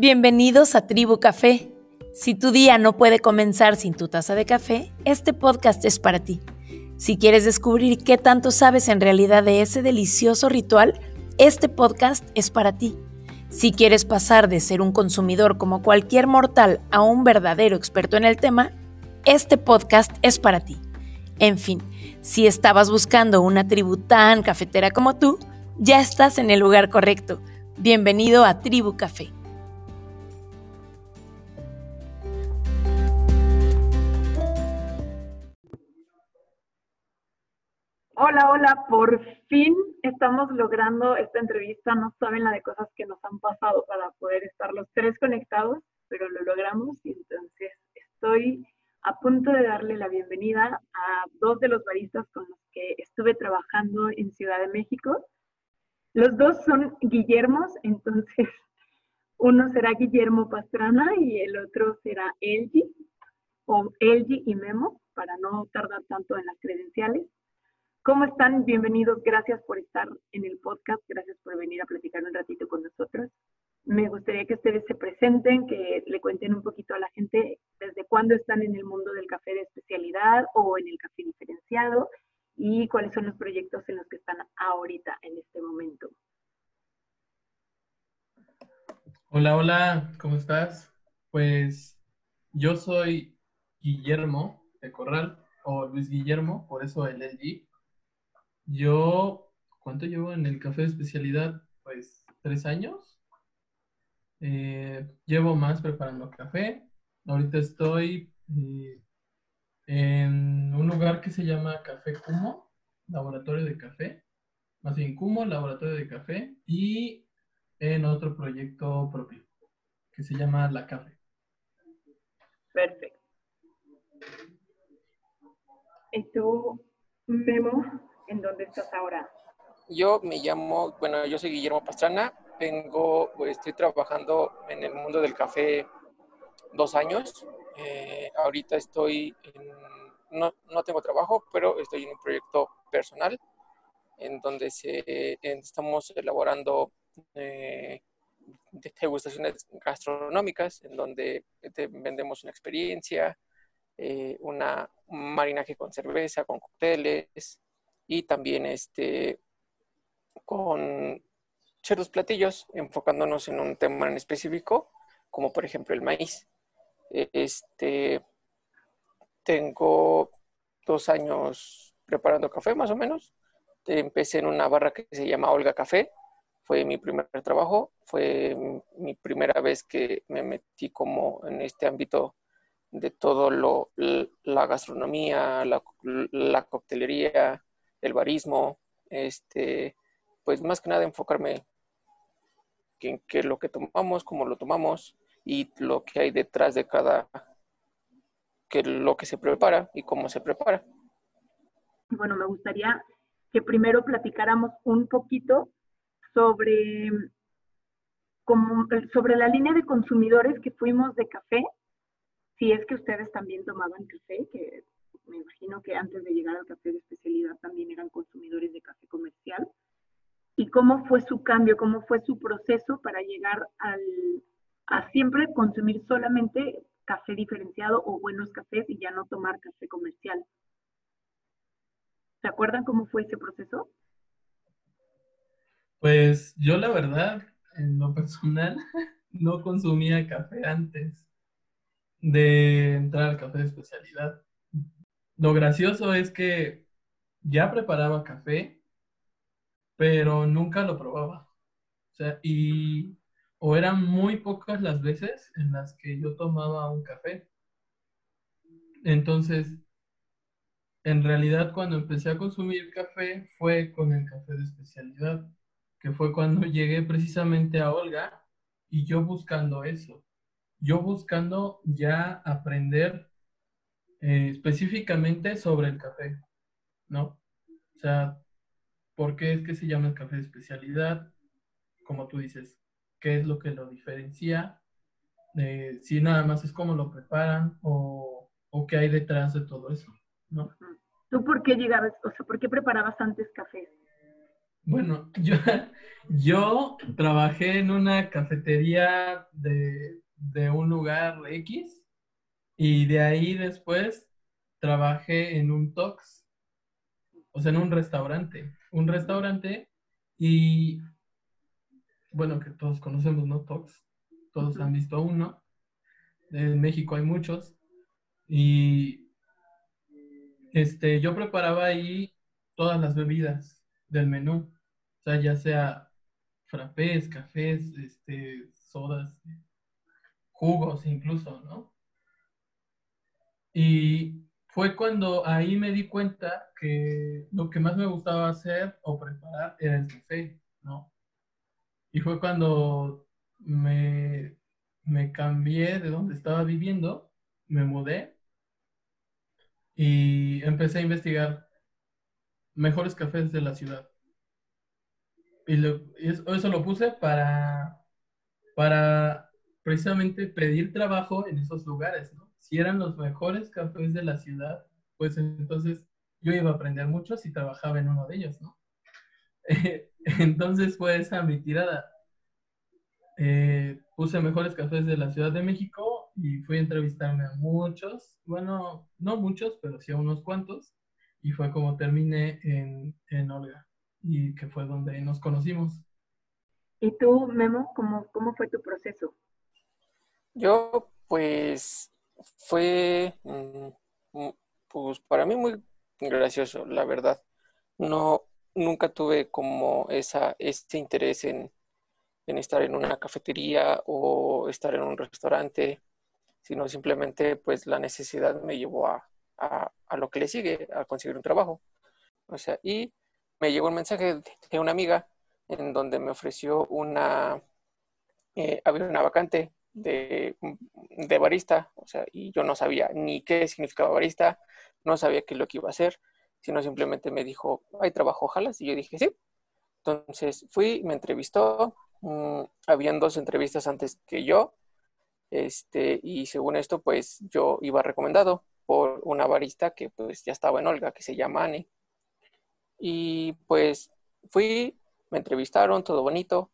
Bienvenidos a Tribu Café. Si tu día no puede comenzar sin tu taza de café, este podcast es para ti. Si quieres descubrir qué tanto sabes en realidad de ese delicioso ritual, este podcast es para ti. Si quieres pasar de ser un consumidor como cualquier mortal a un verdadero experto en el tema, este podcast es para ti. En fin, si estabas buscando una tribu tan cafetera como tú, ya estás en el lugar correcto. Bienvenido a Tribu Café. Hola, hola, por fin estamos logrando esta entrevista. No saben la de cosas que nos han pasado para poder estar los tres conectados, pero lo logramos y entonces estoy a punto de darle la bienvenida a dos de los baristas con los que estuve trabajando en Ciudad de México. Los dos son Guillermos, entonces uno será Guillermo Pastrana y el otro será Elgi, o Elgi y Memo, para no tardar tanto en las credenciales. ¿Cómo están? Bienvenidos. Gracias por estar en el podcast. Gracias por venir a platicar un ratito con nosotros. Me gustaría que ustedes se presenten, que le cuenten un poquito a la gente desde cuándo están en el mundo del café de especialidad o en el café diferenciado y cuáles son los proyectos en los que están ahorita, en este momento. Hola, hola, ¿cómo estás? Pues yo soy Guillermo de Corral o Luis Guillermo, por eso el LG. Yo, ¿cuánto llevo en el café de especialidad? Pues tres años. Eh, llevo más preparando café. Ahorita estoy eh, en un lugar que se llama Café Cumo, laboratorio de café. Más bien Cumo, laboratorio de café. Y en otro proyecto propio que se llama La Café. Perfecto. ¿Y tú, Memo? ¿En dónde estás ahora? Yo me llamo, bueno, yo soy Guillermo Pastrana, vengo, pues, estoy trabajando en el mundo del café dos años. Eh, ahorita estoy, no, no, tengo trabajo, pero estoy en un proyecto personal en donde se, estamos elaborando eh, degustaciones gastronómicas, en donde vendemos una experiencia, eh, una, un marinaje con cerveza, con cócteles, y también este, con ciertos platillos, enfocándonos en un tema en específico, como por ejemplo el maíz. Este, tengo dos años preparando café más o menos. Empecé en una barra que se llama Olga Café. Fue mi primer trabajo, fue mi primera vez que me metí como en este ámbito de todo lo, la gastronomía, la, la coctelería, el barismo, este, pues más que nada enfocarme en qué lo que tomamos, cómo lo tomamos y lo que hay detrás de cada, que lo que se prepara y cómo se prepara. Bueno, me gustaría que primero platicáramos un poquito sobre, como, sobre la línea de consumidores que fuimos de café, si es que ustedes también tomaban café, que me imagino que antes de llegar al café de especialidad también eran consumidores de café comercial. ¿Y cómo fue su cambio, cómo fue su proceso para llegar al, a siempre consumir solamente café diferenciado o buenos cafés y ya no tomar café comercial? ¿Se acuerdan cómo fue ese proceso? Pues yo la verdad, en lo personal, no consumía café antes de entrar al café de especialidad. Lo gracioso es que ya preparaba café, pero nunca lo probaba. O sea, y o eran muy pocas las veces en las que yo tomaba un café. Entonces, en realidad cuando empecé a consumir café fue con el café de especialidad, que fue cuando llegué precisamente a Olga y yo buscando eso, yo buscando ya aprender eh, específicamente sobre el café, ¿no? O sea, ¿por qué es que se llama el café de especialidad? Como tú dices, ¿qué es lo que lo diferencia? Eh, si nada más es cómo lo preparan o, o, qué hay detrás de todo eso, ¿no? ¿Tú por qué llegabas, o sea, por qué preparabas antes café? Bueno, yo, Yo trabajé en una cafetería de, de un lugar X y de ahí después trabajé en un Tox, o sea, en un restaurante. Un restaurante y, bueno, que todos conocemos, ¿no? Tox. Todos han visto uno. En México hay muchos. Y este, yo preparaba ahí todas las bebidas del menú. O sea, ya sea frappés, cafés, este, sodas, jugos incluso, ¿no? Y fue cuando ahí me di cuenta que lo que más me gustaba hacer o preparar era el café, ¿no? Y fue cuando me, me cambié de donde estaba viviendo, me mudé y empecé a investigar mejores cafés de la ciudad. Y, eso lo puse para, para precisamente pedir trabajo en esos lugares, ¿no? Si eran los mejores cafés de la ciudad, pues entonces yo iba a aprender mucho si trabajaba en uno de ellos, ¿no? entonces fue esa mi tirada. Eh, puse mejores cafés de la Ciudad de México y fui a entrevistarme a muchos, bueno, no muchos, pero sí a unos cuantos, y fue como terminé en, en Olga, y que fue donde nos conocimos. ¿Y tú, Memo, cómo, cómo fue tu proceso? Yo, pues, fue mm, mm, pues para mí muy gracioso, la verdad. No, nunca tuve como esa, ese interés en, estar en una cafetería o estar en un restaurante, sino simplemente pues la necesidad me llevó a, lo que le sigue, a conseguir un trabajo. O sea, y me llegó un mensaje de una amiga en donde me ofreció una, eh, había una vacante de, de, barista, o sea, y yo no sabía ni qué significaba barista, no sabía qué es lo que iba a hacer, sino simplemente me dijo, hay trabajo, ojalá, y yo dije, sí. Entonces fui, me entrevistó, mm, habían dos entrevistas antes que yo, este, y según esto, pues yo iba recomendado por una barista que pues ya estaba en Olga, que se llama Annie. Y pues fui, me entrevistaron, todo bonito,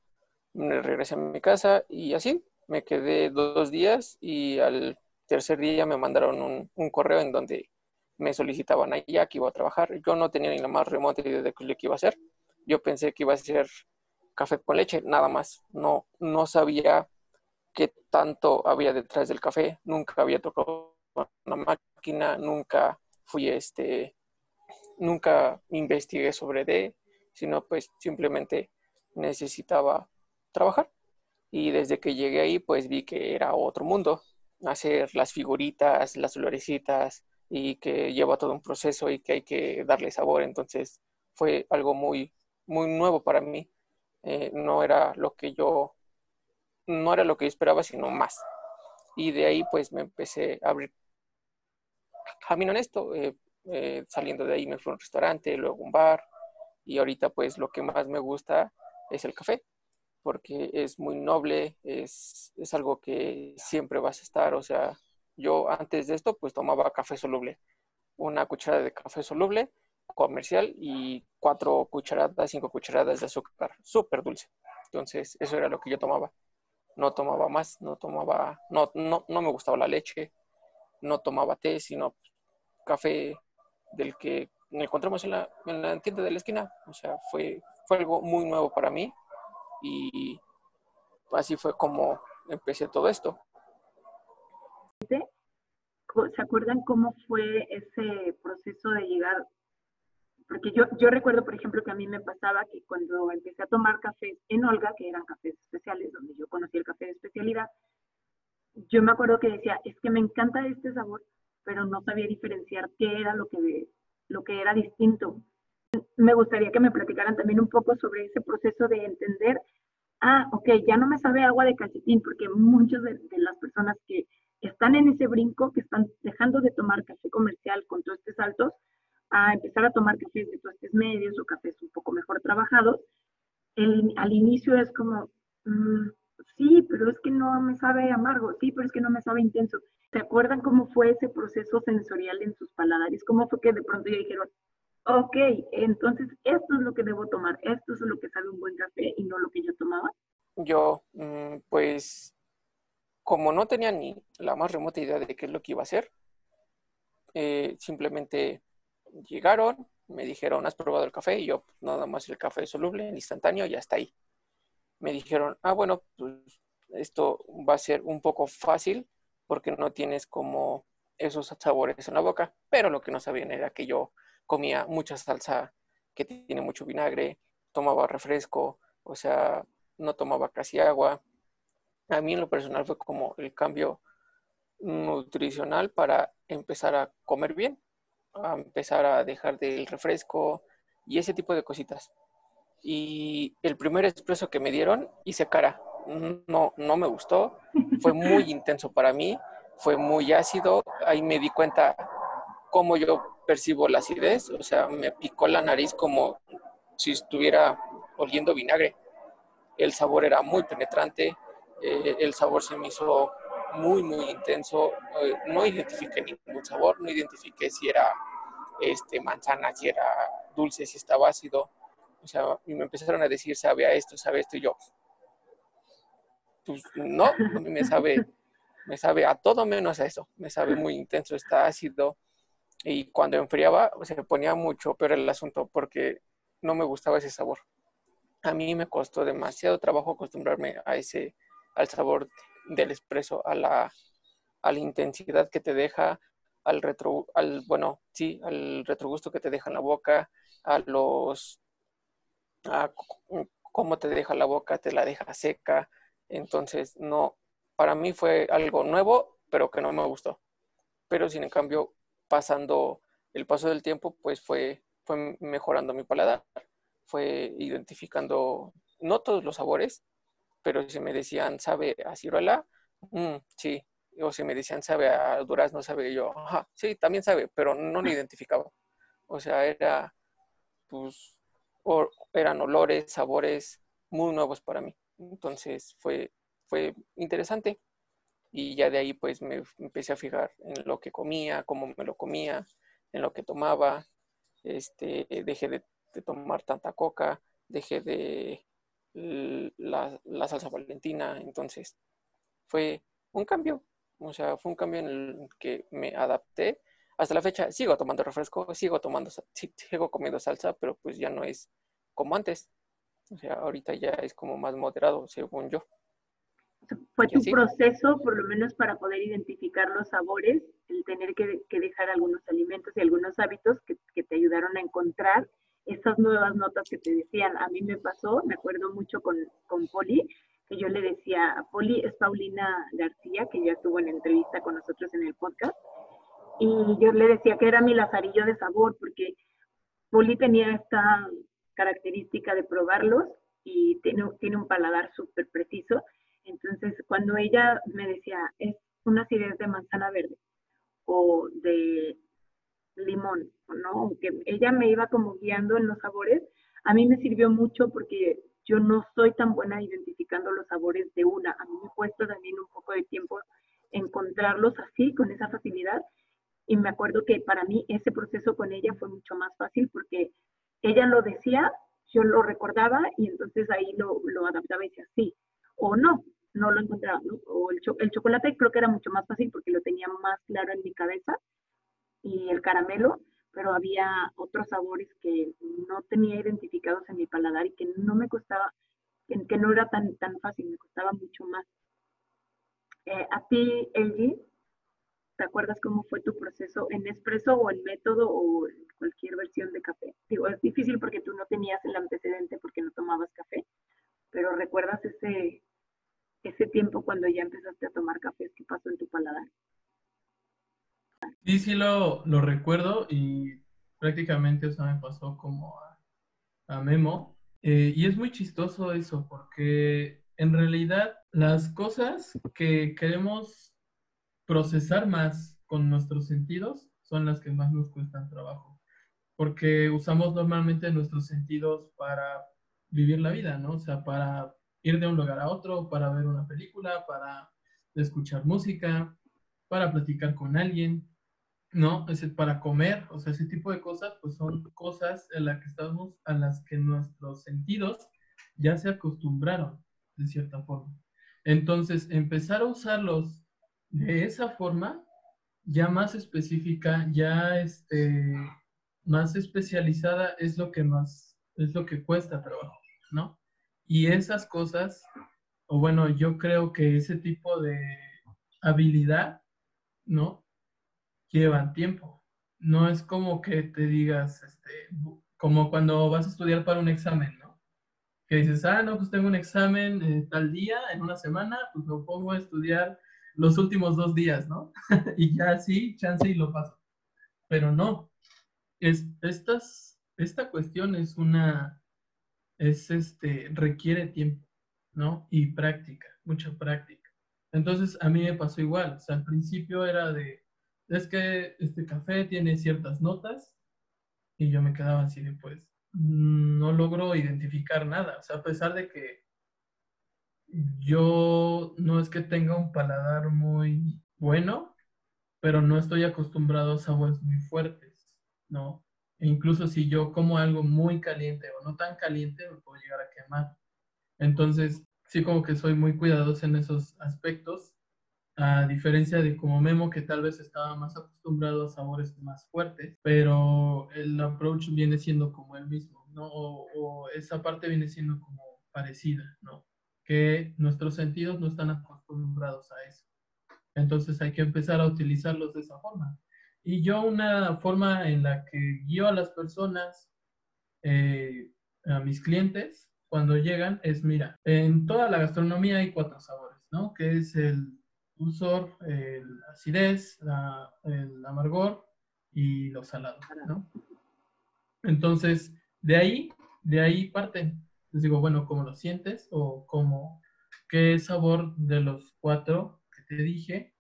me regresé a mi casa y así, me quedé dos días y al tercer día me mandaron un, correo en donde me solicitaban allá que iba a trabajar. Yo no tenía ni la más remota idea de lo que iba a hacer. Yo pensé que iba a ser café con leche, nada más. No, no sabía qué tanto había detrás del café. Nunca había tocado una máquina, nunca fui este, nunca investigué sobre de, sino pues simplemente necesitaba trabajar. Y desde que llegué ahí, pues vi que era otro mundo. Hacer las figuritas, las florecitas y que lleva todo un proceso y que hay que darle sabor. Entonces fue algo muy, muy nuevo para mí. Eh, no era lo que yo, no era lo que yo esperaba, sino más. Y de ahí pues me empecé a abrir camino en esto. Eh, eh, saliendo de ahí me fui a un restaurante, luego un bar. Y ahorita pues lo que más me gusta es el café porque es muy noble, es, es algo que siempre vas a estar, o sea, yo antes de esto pues tomaba café soluble, una cucharada de café soluble comercial y cuatro cucharadas, cinco cucharadas de azúcar, súper dulce. Entonces, eso era lo que yo tomaba. No tomaba más, no tomaba, no, no, no me gustaba la leche, no tomaba té, sino café del que encontramos en la, en la tienda de la esquina. O sea, fue, fue algo muy nuevo para mí y así fue como empecé todo esto. ¿Se acuerdan cómo fue ese proceso de llegar? Porque yo, yo recuerdo, por ejemplo, que a mí me pasaba que cuando empecé a tomar cafés en Olga, que eran cafés especiales, donde yo conocí el café de especialidad, yo me acuerdo que decía, es que me encanta este sabor, pero no sabía diferenciar qué era lo que, lo que era distinto me gustaría que me platicaran también un poco sobre ese proceso de entender, ah, ok, ya no me sabe agua de calcetín, porque muchas de, las personas que están en ese brinco, que están dejando de tomar café comercial con tostes altos, a empezar a tomar cafés de tostes medios o cafés un poco mejor trabajados, al inicio es como, mm, sí, pero es que no me sabe amargo, sí, pero es que no me sabe intenso. ¿Se acuerdan cómo fue ese proceso sensorial en sus paladares? ¿Cómo fue que de pronto ya dijeron, ok, entonces esto es lo que debo tomar, esto es lo que sabe un buen café y no lo que yo tomaba. Yo, mm, pues, como no tenía ni la más remota idea de qué es lo que iba a hacer, eh, simplemente llegaron, me dijeron, ¿has probado el café? Y yo, pues, nada más el café soluble, instantáneo, y hasta ahí. Me dijeron, ah, bueno, pues esto va a ser un poco fácil porque no tienes como esos sabores en la boca, pero lo que no sabían era que yo comía mucha salsa que tiene mucho vinagre, tomaba refresco, o sea, no tomaba casi agua. A mí en lo personal fue como el cambio nutricional para empezar a comer bien, a empezar a dejar del refresco y ese tipo de cositas. Y el primer expreso que me dieron hice cara. No, no me gustó. Fue muy intenso para mí. Fue muy ácido. Ahí me di cuenta cómo yo percibo la acidez. O sea, me picó la nariz como si estuviera oliendo vinagre. El sabor era muy penetrante. Eh, el sabor se me hizo muy, muy intenso. Eh, no identifiqué ningún sabor. No identifiqué si era este, manzana, si era dulce, si estaba ácido. O sea, y me empezaron a decir, sabe a esto, sabe esto, y yo, pues no, a mí me sabe, me sabe a todo menos a eso, me sabe muy intenso, está ácido, y cuando enfriaba se ponía mucho pero el asunto porque no me gustaba ese sabor. A mí me costó demasiado trabajo acostumbrarme a ese, al sabor del espresso, a la, a la intensidad que te deja, al retro, al, bueno, sí, al retrogusto que te deja en la boca, a los, a cómo te deja la boca, te la deja seca. Entonces, no, para mí fue algo nuevo, pero que no me gustó. Pero sin en cambio, pasando el paso del tiempo, pues fue, fue mejorando mi paladar, fue identificando, no todos los sabores, pero si me decían, ¿sabe a ciruela? Mm, sí, o si me decían sabe a durazno, sabe yo, ajá, sí, también sabe, pero no lo identificaba. O sea, era, pues, eran olores, sabores muy nuevos para mí. Entonces fue, fue interesante. Y ya de ahí pues me empecé a fijar en lo que comía, cómo me lo comía, en lo que tomaba. Este, dejé de, tomar tanta coca, dejé de la, la salsa valentina. Entonces fue un cambio, o sea, fue un cambio en el que me adapté. Hasta la fecha sigo tomando refresco, sigo tomando, sigo comiendo salsa, pero pues ya no es como antes. O sea, ahorita ya es como más moderado, según yo. Fue tu proceso, por lo menos para poder identificar los sabores, el tener que, dejar algunos alimentos y algunos hábitos que, te ayudaron a encontrar esas nuevas notas que te decían. A mí me pasó, me acuerdo mucho con, con Poli, que yo le decía, Poli es Paulina García, que ya estuvo en entrevista con nosotros en el podcast, y yo le decía que era mi lazarillo de sabor, porque Poli tenía esta característica de probarlos y tiene, tiene un paladar súper preciso. Entonces, cuando ella me decía, es una acidez de manzana verde o de limón, ¿no? Que ella me iba como guiando en los sabores, a mí me sirvió mucho porque yo no soy tan buena identificando los sabores de una. A mí me cuesta también un poco de tiempo encontrarlos así, con esa facilidad. Y me acuerdo que para mí ese proceso con ella fue mucho más fácil porque ella lo decía, yo lo recordaba y entonces ahí lo, lo adaptaba y decía sí o no, no lo encontraba. O el, el chocolate creo que era mucho más fácil porque lo tenía más claro en mi cabeza y el caramelo pero había otros sabores que no tenía identificados en mi paladar y que no me costaba, que, no era tan, tan fácil, me costaba mucho más. Eh, a ti, Elgi, ¿te acuerdas cómo fue tu proceso en espresso o en método o cualquier versión de café? Digo, es difícil porque tú no tenías el antecedente porque no tomabas café, pero ¿recuerdas ese, ese tiempo cuando ya empezaste a tomar café? ¿Qué pasó en tu paladar? Sí, sí lo, lo recuerdo y prácticamente eso me pasó como a, Memo. Eh, y es muy chistoso eso, porque en realidad las cosas que queremos procesar más con nuestros sentidos son las que más nos cuestan trabajo, porque usamos normalmente nuestros sentidos para vivir la vida, ¿no? O sea, para ir de un lugar a otro, para ver una película, para escuchar música, para platicar con alguien. ¿no? Es para comer, o sea, ese tipo de cosas, pues son cosas a las que estamos, a las que nuestros sentidos ya se acostumbraron, de cierta forma. Entonces, empezar a usarlos de esa forma, ya más específica, ya este, más especializada, es lo que más, es lo que cuesta trabajo, ¿no? Y esas cosas, o bueno, yo creo que ese tipo de habilidad, ¿no? Llevan tiempo. No es como que te digas, este, como cuando vas a estudiar para un examen, ¿no? Que dices, ah, no, pues tengo un examen eh, tal día, en una semana, pues lo pongo a estudiar los últimos dos días, ¿no? y ya sí, chance y lo paso. Pero no. Es, estas, esta cuestión es una, es este, requiere tiempo, ¿no? Y práctica, mucha práctica. Entonces, a mí me pasó igual. O sea, al principio era de, es que este café tiene ciertas notas y yo me quedaba así de, pues, no logro identificar nada. O sea, a pesar de que yo no es que tenga un paladar muy bueno, pero no estoy acostumbrado a sabores muy fuertes, ¿no? E incluso si yo como algo muy caliente o no tan caliente, me puedo llegar a quemar. Entonces, sí como que soy muy cuidadoso en esos aspectos, a diferencia de como Memo, que tal vez estaba más acostumbrado a sabores más fuertes, pero el approach viene siendo como el mismo, ¿no? O, o esa parte viene siendo como parecida, ¿no? Que nuestros sentidos no están acostumbrados a eso. Entonces hay que empezar a utilizarlos de esa forma. Y yo una forma en la que guío a las personas, eh, a mis clientes, cuando llegan, es, mira, en toda la gastronomía hay cuatro sabores, ¿no? Que es el dulzor, el acidez, el amargor y los salados, ¿no? Entonces, de ahí, de ahí parten. Les digo, bueno, ¿cómo lo sientes? O cómo, qué sabor de los cuatro que te dije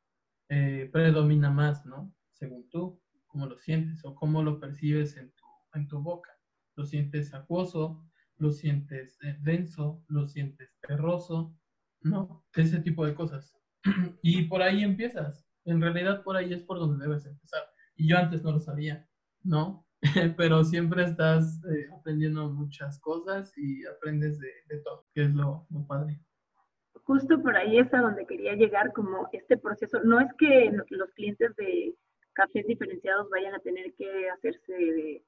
eh, predomina más, ¿no? Según tú, cómo lo sientes o cómo lo percibes en tu, en tu boca. ¿Lo sientes acuoso? ¿Lo sientes eh, denso? ¿Lo sientes terroso? ¿No? Ese tipo de cosas. y por ahí empiezas. En realidad por ahí es por donde debes empezar. Y yo antes no lo sabía, ¿no? Pero siempre estás eh, aprendiendo muchas cosas y aprendes de, de todo, que es lo, lo padre justo por ahí es a donde quería llegar, como este proceso. No es que los clientes de cafés diferenciados vayan a tener que hacerse de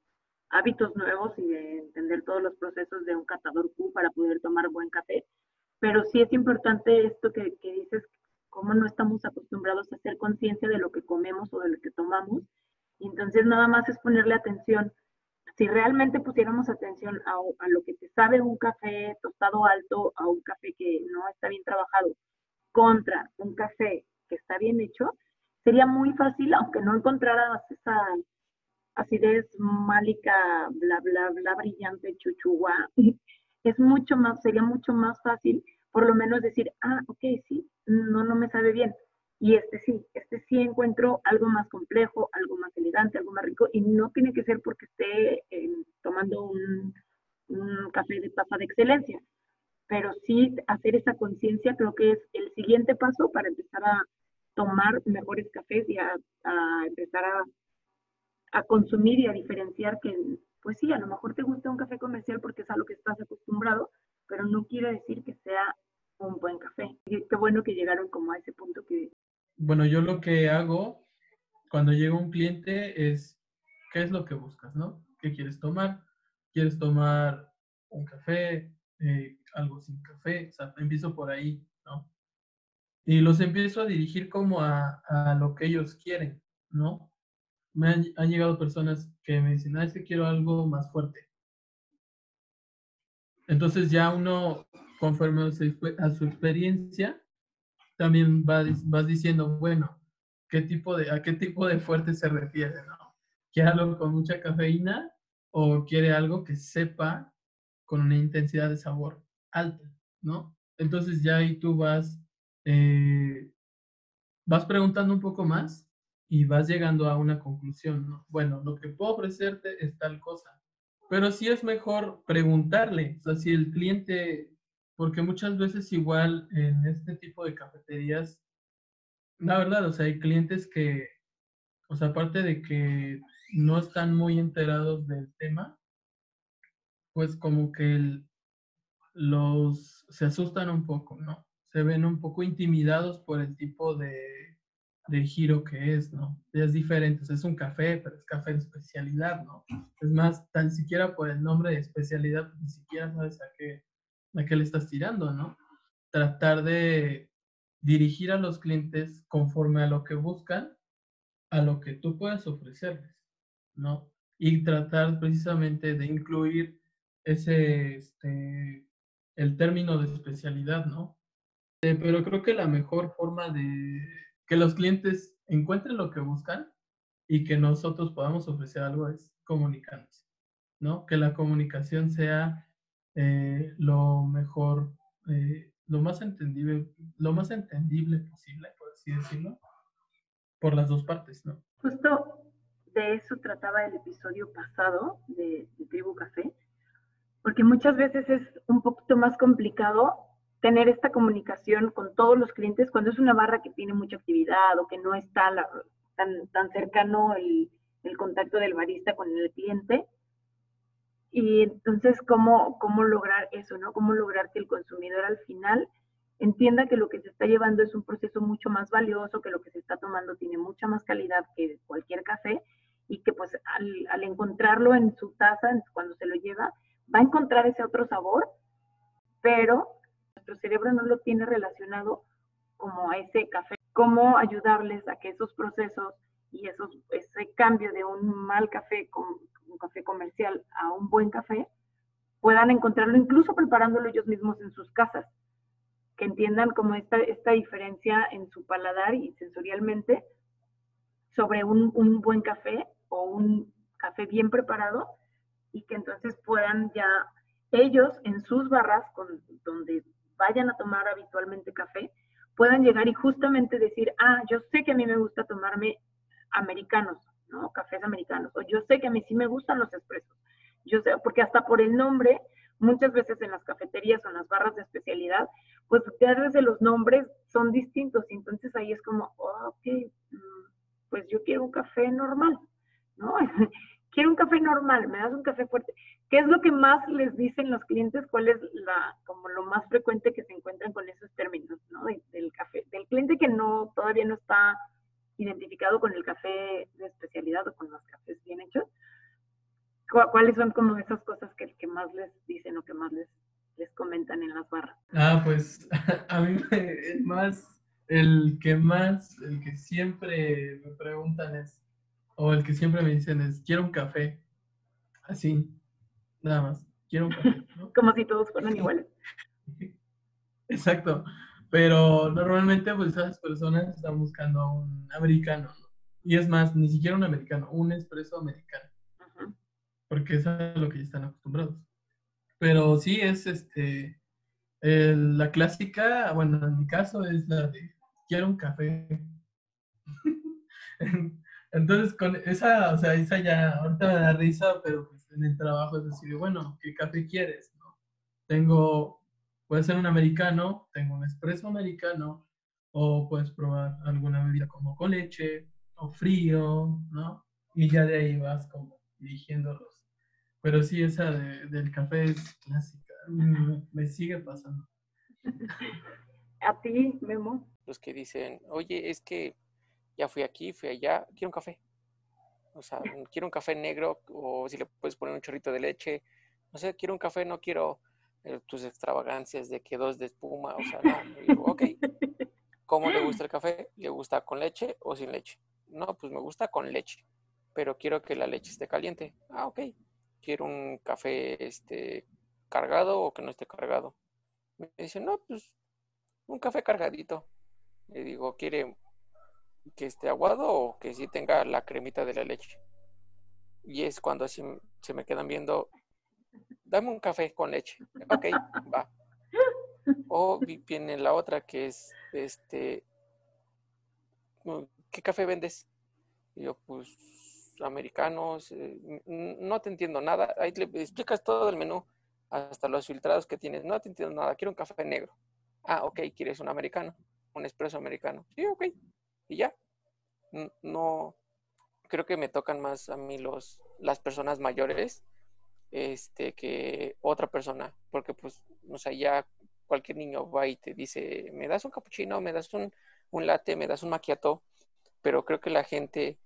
hábitos nuevos y de entender todos los procesos de un catador Q para poder tomar buen café. Pero sí es importante esto que, que dices, cómo no estamos acostumbrados a hacer conciencia de lo que comemos o de lo que tomamos. Y entonces nada más es ponerle atención. Si realmente pusiéramos atención a, a lo que te sabe un café tostado alto, a un café que no está bien trabajado, contra un café que está bien hecho, sería muy fácil, aunque no encontraras esa acidez málica, bla, bla, bla, brillante, chuchugua, es mucho más, sería mucho más fácil por lo menos decir, ah, ok, sí, no, no me sabe bien. Y este sí, este sí encuentro algo más complejo, algo más elegante, algo más rico, y no tiene que ser porque esté eh, tomando un, un café de taza de excelencia, pero sí hacer esa conciencia creo que es el siguiente paso para empezar a tomar mejores cafés y a, empezar a, consumir y a diferenciar que, pues sí, a lo mejor te gusta un café comercial porque es a lo que estás acostumbrado, pero no quiere decir que sea un buen café. Y qué bueno que llegaron como a ese punto que... Bueno, yo lo que hago cuando llega un cliente es, ¿qué es lo que buscas, no? ¿Qué quieres tomar? ¿Quieres tomar un café? Eh, algo sin café? O sea, empiezo por ahí. Y los empiezo a dirigir como a, a lo que ellos quieren, ¿no? Me han, llegado personas que me dicen, ah, es que quiero algo más fuerte. Entonces ya uno, conforme a su, a su experiencia, también va, vas diciendo, bueno, ¿qué tipo de, ¿a qué tipo de fuerte se refiere, no? ¿Quiere algo con mucha cafeína o quiere algo que sepa con una intensidad de sabor alta, ¿no? Entonces ya ahí tú vas eh, vas preguntando un poco más y vas llegando a una conclusión, ¿no? Bueno, lo que puedo ofrecerte es tal cosa. Pero sí es mejor preguntarle, o sea, si el cliente, porque muchas veces igual en este tipo de cafeterías, la verdad, o sea, hay clientes que o sea, aparte de que no están muy enterados del tema, pues como que los se asustan un poco, ¿no? Se ven un poco intimidados por el tipo de, de giro que es, ¿no? Es diferente, es un café, pero es café de especialidad, ¿no? Es más, tan siquiera por el nombre de especialidad, ni siquiera sabes a qué, a qué le estás tirando, ¿no? Tratar de dirigir a los clientes conforme a lo que buscan, a lo que tú puedes ofrecerles, ¿no? Y tratar precisamente de incluir ese, este, el término de especialidad, ¿no? Eh, pero creo que la mejor forma de que los clientes encuentren lo que buscan y que nosotros podamos ofrecer algo es comunicarnos, ¿no? Que la comunicación sea eh, lo mejor, eh, lo más entendible, lo más entendible posible, por así decirlo, por las dos partes, ¿no? Justo de eso trataba el episodio pasado de Tribu Café, porque muchas veces es un poquito más complicado tener esta comunicación con todos los clientes cuando es una barra que tiene mucha actividad o que no está tan, tan cercano el, el, contacto del barista con el cliente. Y entonces, ¿cómo, ¿cómo lograr eso? ¿no? ¿Cómo lograr que el consumidor al final entienda que lo que se está llevando es un proceso mucho más valioso, que lo que se está tomando tiene mucha más calidad que cualquier café y que pues al, al encontrarlo en su taza, cuando se lo lleva, va a encontrar ese otro sabor, pero nuestro cerebro no lo tiene relacionado como a ese café. ¿Cómo ayudarles a que esos procesos y esos, ese cambio de un mal café, un café comercial a un buen café, puedan encontrarlo incluso preparándolo ellos mismos en sus casas? Que entiendan como esta, esta diferencia en su paladar y sensorialmente sobre un, un buen café o un café bien preparado y que entonces puedan ya ellos en sus barras con, donde vayan a tomar habitualmente café, puedan llegar y justamente decir, ah, yo sé que a mí me gusta tomarme americanos, ¿no? Cafés americanos, o yo sé que a mí sí me gustan los expresos. Yo sé, porque hasta por el nombre, muchas veces en las cafeterías o en las barras de especialidad, pues ya desde los nombres son distintos, y entonces ahí es como, oh, ok, mm, pues yo quiero un café normal, ¿no? quiero un café normal, me das un café fuerte. ¿Qué es lo que más les dicen los clientes? ¿Cuál es la, como lo más frecuente que se encuentran con esos términos, ¿no? del café, del cliente que no, todavía no está identificado con el café de especialidad o con los cafés bien hechos. ¿Cuáles son como esas cosas que, que más les dicen o que más les, les comentan en las barras? Ah, pues a mí más, el que más, el que siempre me preguntan es, o el que siempre me dicen es, quiero un café. Así, nada más. Quiero un café. Como si todos fueran iguales. Exacto. Pero normalmente, pues esas personas están buscando un americano. Y es más, ni siquiera un americano, un espresso americano. Porque eso es a lo que ya están acostumbrados. Pero sí es este. la clásica, bueno, en mi caso es la de quiero un café. Entonces, con esa, o sea, esa ya, ahorita me da risa, pero pues en el trabajo es decir, bueno, ¿qué café quieres? ¿no? Tengo, puede ser un americano, tengo un espresso americano, o puedes probar alguna bebida como con leche, o frío, ¿no? Y ya de ahí vas como dirigiéndolos. Pero sí, esa de, del café es clásica, me, me sigue pasando. ¿A ti, Memo? Los que dicen, oye, es que ya fui aquí, fui allá, quiero un café. O sea, quiero un café negro o si le puedes poner un chorrito de leche. No sé, quiero un café, no quiero eh, tus extravagancias de que dos de espuma. O sea, no. Digo, ok. ¿Cómo le gusta el café? ¿Le gusta con leche o sin leche? No, pues me gusta con leche, pero quiero que la leche esté caliente. Ah, ok. Quiero un café este, cargado o que no esté cargado. Me dice, no, pues un café cargadito. Le digo, ¿quiere que esté aguado o que sí tenga la cremita de la leche. Y es cuando así se me quedan viendo, dame un café con leche. Ok, va. O viene la otra que es, este, ¿qué café vendes? Y yo, pues, americanos, eh, no te entiendo nada. Ahí le explicas todo el menú, hasta los filtrados que tienes. No te entiendo nada, quiero un café negro. Ah, ok, ¿quieres un americano? Un espresso americano. Sí, ok y ya. No, creo que me tocan más a mí los, las personas mayores este, que otra persona, porque pues, o sea, ya cualquier niño va y te dice, me das un cappuccino, me das un, un latte, me das un macchiato, pero creo que la gente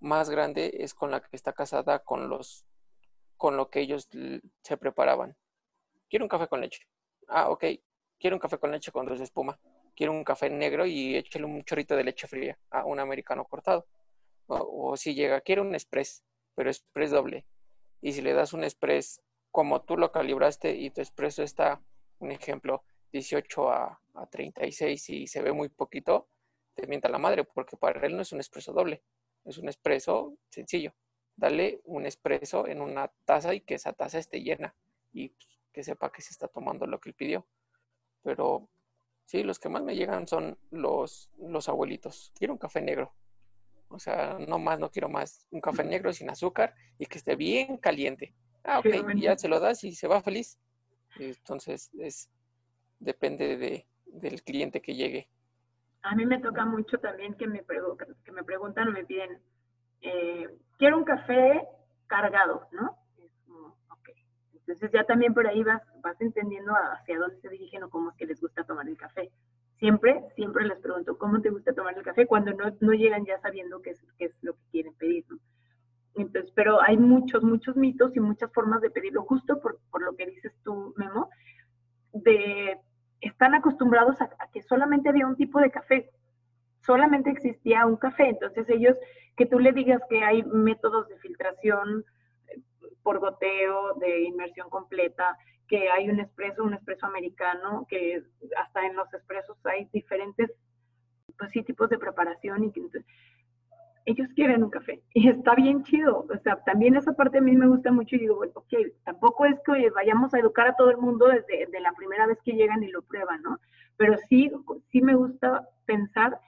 más grande es con la que está casada con los con lo que ellos se preparaban. Quiero un café con leche. Ah, ok. Quiero un café con leche con dos espuma. Quiero un café negro y échale un chorrito de leche fría. a un americano cortado. O, si llega, quiero un express, pero express doble. Y si le das un express como tú lo calibraste y tu expreso está, un ejemplo, 18 a, a 36 y se ve muy poquito, te mienta la madre, porque para él no es un expreso doble, es un expreso sencillo dale un espresso en una taza y que esa taza esté llena y pues, que sepa que se está tomando lo que él pidió. Pero sí, los que más me llegan son los, los abuelitos. Quiero un café negro. O sea, no más, no quiero más. Un café negro sin azúcar y que esté bien caliente. Ah, ok, ya se lo das y se va feliz. Entonces, es depende de, del cliente que llegue. A mí me toca mucho también que me, que me preguntan o me piden, eh, quiero un café cargado, ¿no? Entonces ya también por ahí vas, vas entendiendo hacia dónde se dirigen o cómo es que les gusta tomar el café. Siempre, siempre les pregunto, ¿cómo te gusta tomar el café? Cuando no, no llegan ya sabiendo qué es, qué es lo que quieren pedir, ¿no? Entonces, pero hay muchos, muchos mitos y muchas formas de pedirlo, justo por, por lo que dices tú, Memo, de están acostumbrados a, a, que solamente había un tipo de café, solamente existía un café, entonces ellos que tú le digas que hay métodos de filtración por goteo, de inmersión completa, que hay un expreso, un expreso americano, que hasta en los expresos hay diferentes pues sí, tipos de preparación y que ellos quieren un café y está bien chido. O sea, también esa parte a mí me gusta mucho y digo, bueno, ok, tampoco es que vayamos a educar a todo el mundo desde de la primera vez que llegan y lo prueban, ¿no? Pero sí, sí me gusta pensar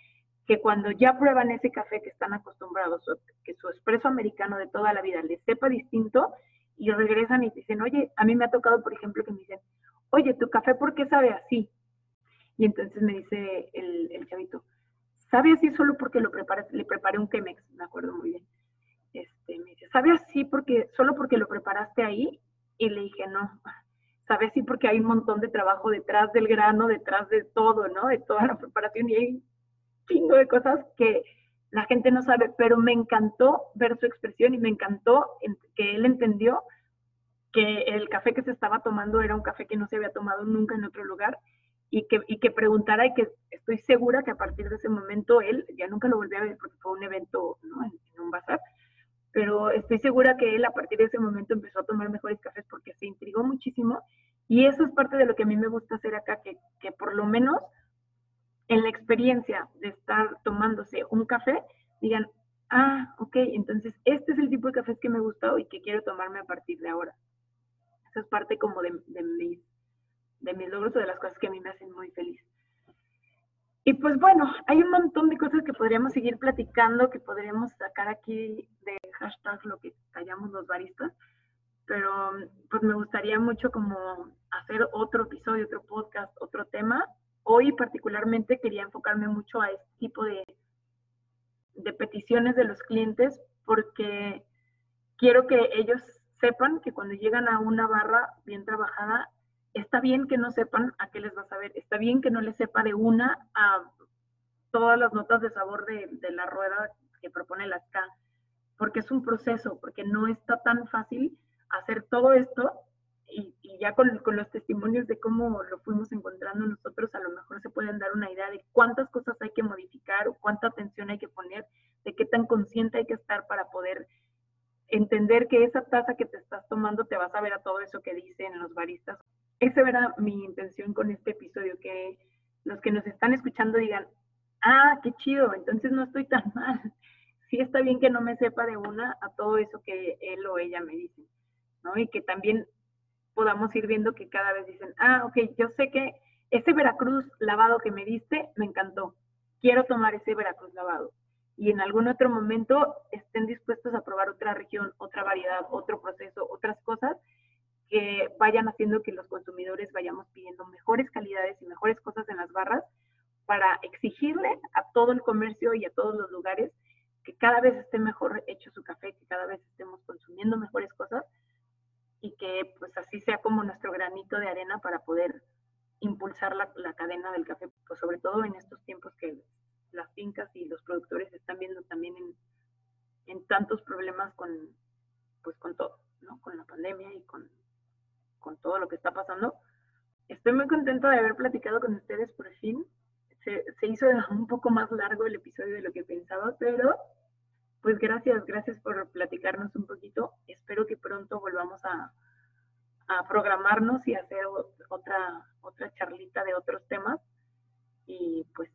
que cuando ya prueban ese café que están acostumbrados, que su espresso americano de toda la vida les sepa distinto y regresan y dicen, oye, a mí me ha tocado, por ejemplo, que me dicen, oye, tu café, ¿por qué sabe así? Y entonces me dice el, el chavito, sabe así solo porque lo preparé, le preparé un Chemex, me acuerdo muy bien. Este, me dice, ¿sabe así porque, solo porque lo preparaste ahí? Y le dije, no, sabe así porque hay un montón de trabajo detrás del grano, detrás de todo, ¿no? De toda la preparación y hay chingo de cosas que la gente no sabe, pero me encantó ver su expresión y me encantó que él entendió que el café que se estaba tomando era un café que no se había tomado nunca en otro lugar y que, y que preguntara y que estoy segura que a partir de ese momento él, ya nunca lo volví a ver porque fue un evento ¿no? en, un bazar, pero estoy segura que él a partir de ese momento empezó a tomar mejores cafés porque se intrigó muchísimo y eso es parte de lo que a mí me gusta hacer acá, que, que por lo menos en la experiencia de estar tomándose un café, digan, ah, ok, entonces este es el tipo de café que me gusta y que quiero tomarme a partir de ahora. Eso es parte como de, de, mis, de mis logros o de las cosas que a mí me hacen muy feliz. Y pues bueno, hay un montón de cosas que podríamos seguir platicando, que podríamos sacar aquí de hashtag lo que callamos los baristas, pero pues me gustaría mucho como hacer otro episodio, otro podcast, otro tema Hoy particularmente quería enfocarme mucho a este tipo de, de peticiones de los clientes porque quiero que ellos sepan que cuando llegan a una barra bien trabajada, está bien que no sepan a qué les vas a ver, está bien que no les sepa de una a todas las notas de sabor de, de la rueda que propone la SCA, porque es un proceso, porque no está tan fácil hacer todo esto y, ya con, con, los testimonios de cómo lo fuimos encontrando nosotros, a lo mejor se pueden dar una idea de cuántas cosas hay que modificar o cuánta atención hay que poner, de qué tan consciente hay que estar para poder entender que esa taza que te estás tomando te vas a ver a todo eso que dicen los baristas. Esa era mi intención con este episodio, que los que nos están escuchando digan, ah, qué chido, entonces no estoy tan mal. Sí está bien que no me sepa de una a todo eso que él o ella me dicen, ¿no? Y que también podamos ir viendo que cada vez dicen, ah, ok, yo sé que ese Veracruz lavado que me diste me encantó, quiero tomar ese Veracruz lavado. Y en algún otro momento estén dispuestos a probar otra región, otra variedad, otro proceso, otras cosas que vayan haciendo que los consumidores vayamos pidiendo mejores calidades y mejores cosas en las barras para exigirle a todo el comercio y a todos los lugares que cada vez esté mejor hecho su café, que cada vez estemos consumiendo mejores cosas y que así sea como nuestro granito de arena para poder impulsar la, la cadena del café, pues sobre todo en estos tiempos que las fincas y los productores están viendo también en, en tantos problemas con, pues con todo, ¿no? Con la pandemia y con, con todo lo que está pasando. Estoy muy contenta de haber platicado con ustedes por fin. Se, se hizo un poco más largo el episodio de lo que pensaba, pero pues gracias, gracias por platicarnos un poquito. Espero que pronto volvamos a, programarnos y hacer otra, otra charlita de otros temas. Y pues,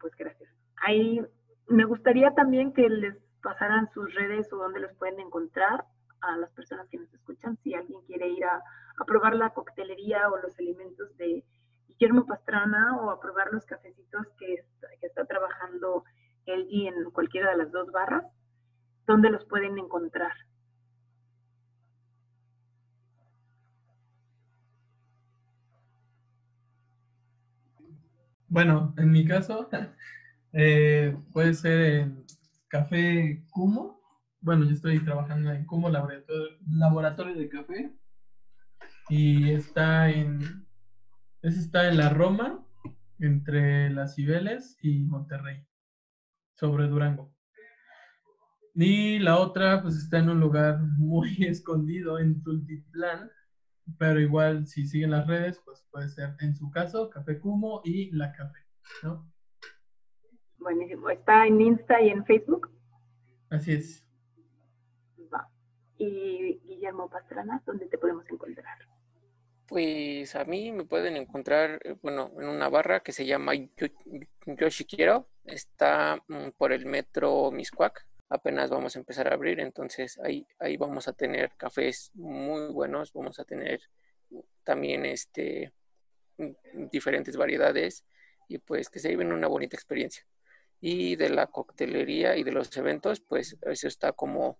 pues gracias. Ahí me gustaría también que les pasaran sus redes o dónde los pueden encontrar a las personas que nos escuchan. Si alguien quiere ir a, probar la coctelería o los alimentos de Guillermo Pastrana o a probar los cafecitos que, que está trabajando LG en cualquiera de las dos barras, ¿dónde los pueden encontrar? Bueno, en mi caso, eh, puede ser en Café Cumo. Bueno, yo estoy trabajando en Cumo Laboratorio, de Café. Y está en. Ese está en la Roma, entre las Cibeles y Monterrey, sobre Durango. Y la otra, pues está en un lugar muy escondido en Tultitlán, pero igual si siguen las redes, pues puede ser en su caso Café Cumo y La Café, ¿no? Buenísimo. ¿Está en Insta y en Facebook? Así es. Va. Y Guillermo Pastrana, ¿dónde te podemos encontrar? Pues a mí me pueden encontrar, eh, bueno, en una barra que se llama Yo, Yoshi Quiero. Está mm, por el metro Miscuac. Apenas vamos a empezar a abrir, entonces ahí, ahí vamos a tener cafés muy buenos. Vamos a tener también este, mm, diferentes variedades y pues que se viven una bonita experiencia. Y de la coctelería y de los eventos, pues eso está como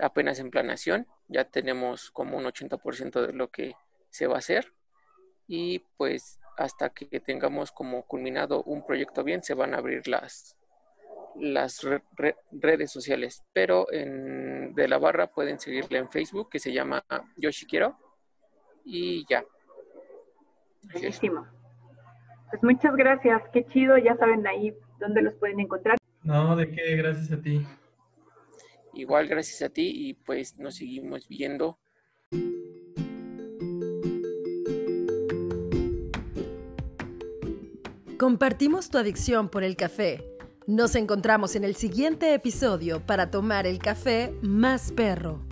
apenas en planación. Ya tenemos como un 80% de lo que se va a hacer y pues hasta que tengamos como culminado un proyecto bien se van a abrir las las re- re- redes sociales pero en, de la barra pueden seguirle en Facebook que se llama Yoshi Quiero y ya Así es. Buenísimo. Pues muchas gracias. Qué chido. Ya saben ahí dónde los pueden encontrar. No, de qué, gracias a ti. igual gracias a ti y pues nos seguimos viendo Compartimos tu adicción por el café. Nos encontramos en el siguiente episodio para tomar el café más perro.